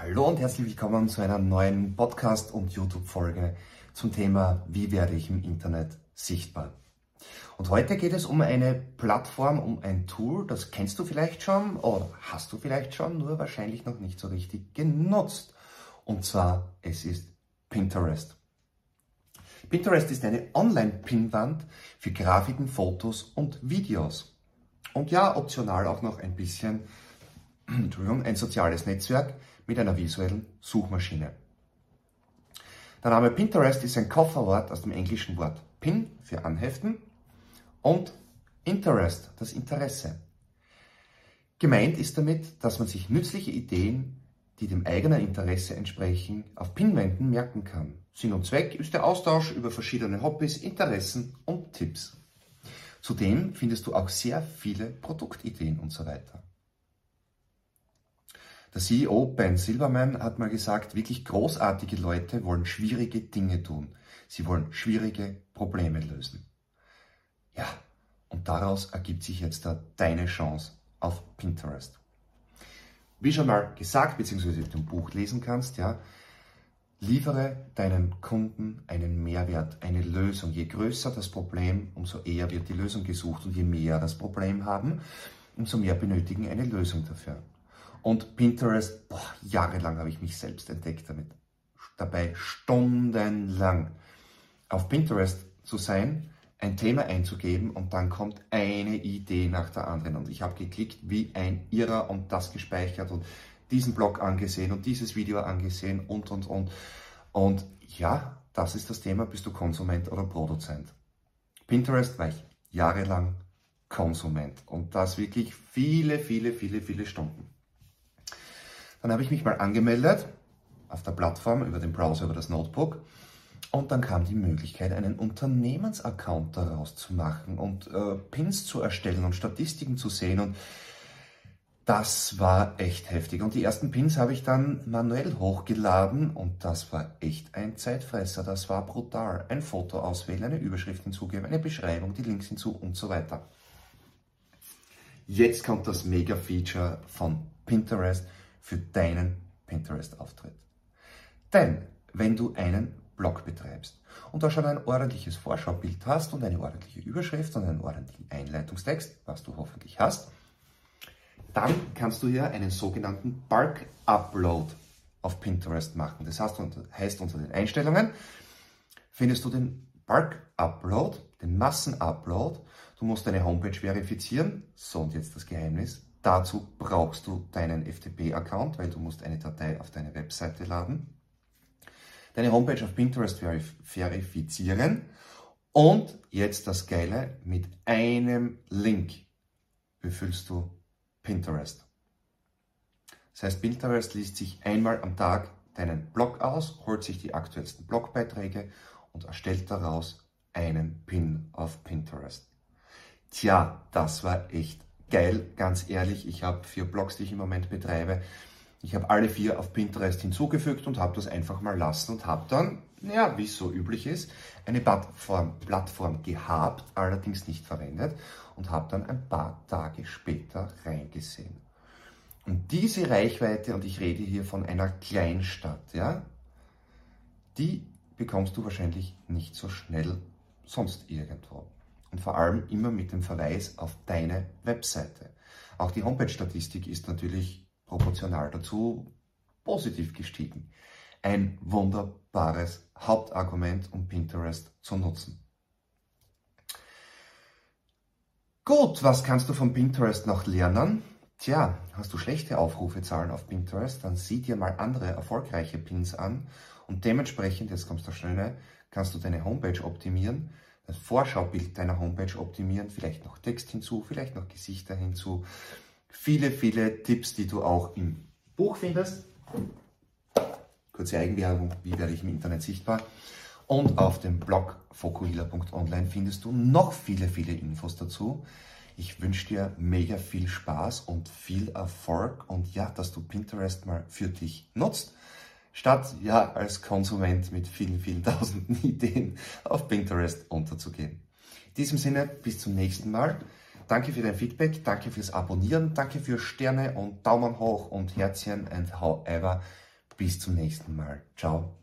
Hallo und herzlich willkommen zu einer neuen Podcast- und YouTube-Folge zum Thema Wie werde ich im Internet sichtbar? Und heute geht es um eine Plattform, um ein Tool, das kennst du vielleicht schon oder hast du vielleicht schon, nur wahrscheinlich noch nicht so richtig genutzt. Und zwar, es ist Pinterest. Pinterest ist eine Online-Pinnwand für Grafiken, Fotos und Videos. Und ja, optional auch noch ein bisschen, Entschuldigung, ein soziales Netzwerk, mit einer visuellen Suchmaschine. Der Name Pinterest ist ein Kofferwort aus dem englischen Wort Pin für Anheften und Interest, das Interesse. Gemeint ist damit, dass man sich nützliche Ideen, die dem eigenen Interesse entsprechen, auf Pinwänden merken kann. Sinn und Zweck ist der Austausch über verschiedene Hobbys, Interessen und Tipps. Zudem findest du auch sehr viele Produktideen und so weiter. Der CEO Ben Silverman hat mal gesagt, wirklich großartige Leute wollen schwierige Dinge tun. Sie wollen schwierige Probleme lösen. Ja, und daraus ergibt sich jetzt da deine Chance auf Pinterest. Wie schon mal gesagt, beziehungsweise du im Buch lesen kannst, ja, liefere deinen Kunden einen Mehrwert, eine Lösung. Je größer das Problem, umso eher wird die Lösung gesucht und je mehr das Problem haben, umso mehr benötigen eine Lösung dafür. Und Pinterest, boah, jahrelang habe ich mich selbst entdeckt damit. Dabei stundenlang auf Pinterest zu sein, ein Thema einzugeben und dann kommt eine Idee nach der anderen. Und ich habe geklickt wie ein Irrer und das gespeichert und diesen Blog angesehen und dieses Video angesehen und, und, und. Und ja, das ist das Thema, bist du Konsument oder Produzent. Pinterest war ich jahrelang Konsument und das wirklich viele, viele, viele, viele Stunden. Dann habe ich mich mal angemeldet auf der Plattform über den Browser, über das Notebook. Und dann kam die Möglichkeit, einen Unternehmensaccount daraus zu machen und äh, Pins zu erstellen und Statistiken zu sehen. Und das war echt heftig. Und die ersten Pins habe ich dann manuell hochgeladen und das war echt ein Zeitfresser. Das war brutal. Ein Foto auswählen, eine Überschrift hinzugeben, eine Beschreibung, die Links hinzu und so weiter. Jetzt kommt das Mega-Feature von Pinterest für deinen Pinterest-Auftritt. Denn wenn du einen Blog betreibst und da schon ein ordentliches Vorschaubild hast und eine ordentliche Überschrift und einen ordentlichen Einleitungstext, was du hoffentlich hast, dann kannst du hier einen sogenannten Bulk Upload auf Pinterest machen. Das heißt, heißt unter den Einstellungen findest du den Bulk Upload, den Massen Upload. Du musst deine Homepage verifizieren. So und jetzt das Geheimnis. Dazu brauchst du deinen FTP-Account, weil du musst eine Datei auf deine Webseite laden. Deine Homepage auf Pinterest verif verifizieren. Und jetzt das Geile, mit einem Link befüllst du Pinterest. Das heißt, Pinterest liest sich einmal am Tag deinen Blog aus, holt sich die aktuellsten Blogbeiträge und erstellt daraus einen Pin auf Pinterest. Tja, das war echt geil, ganz ehrlich. Ich habe vier Blogs, die ich im Moment betreibe. Ich habe alle vier auf Pinterest hinzugefügt und habe das einfach mal lassen und habe dann, ja, wie es so üblich ist, eine Plattform, Plattform gehabt, allerdings nicht verwendet und habe dann ein paar Tage später reingesehen. Und diese Reichweite, und ich rede hier von einer Kleinstadt, ja, die bekommst du wahrscheinlich nicht so schnell sonst irgendwo und vor allem immer mit dem Verweis auf deine Webseite. Auch die Homepage-Statistik ist natürlich proportional dazu positiv gestiegen. Ein wunderbares Hauptargument, um Pinterest zu nutzen. Gut, was kannst du von Pinterest noch lernen? Tja, hast du schlechte Aufrufezahlen auf Pinterest, dann sieh dir mal andere erfolgreiche Pins an und dementsprechend, jetzt kommst du Schöne, kannst du deine Homepage optimieren das Vorschaubild deiner Homepage optimieren, vielleicht noch Text hinzu, vielleicht noch Gesichter hinzu. Viele, viele Tipps, die du auch im Buch findest. Kurze Eigenwerbung, wie werde ich im Internet sichtbar? Und auf dem Blog fokuhila.online findest du noch viele, viele Infos dazu. Ich wünsche dir mega viel Spaß und viel Erfolg und ja, dass du Pinterest mal für dich nutzt statt ja als Konsument mit vielen, vielen tausenden Ideen auf Pinterest unterzugehen. In diesem Sinne, bis zum nächsten Mal. Danke für dein Feedback, danke fürs Abonnieren, danke für Sterne und Daumen hoch und Herzchen and however Bis zum nächsten Mal. Ciao.